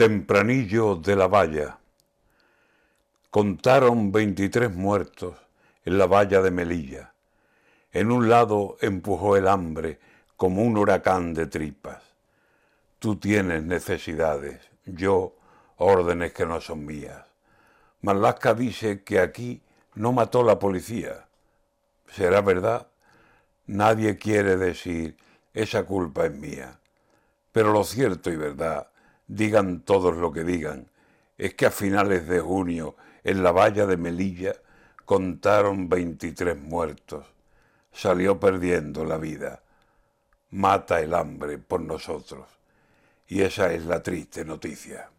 Tempranillo de la valla. Contaron 23 muertos en la valla de Melilla. En un lado empujó el hambre como un huracán de tripas. Tú tienes necesidades, yo órdenes que no son mías. Malaska dice que aquí no mató la policía. ¿Será verdad? Nadie quiere decir esa culpa es mía. Pero lo cierto y verdad, digan todos lo que digan, es que a finales de junio en la valla de Melilla contaron 23 muertos. Salió perdiendo la vida. Mata el hambre por nosotros. Y esa es la triste noticia.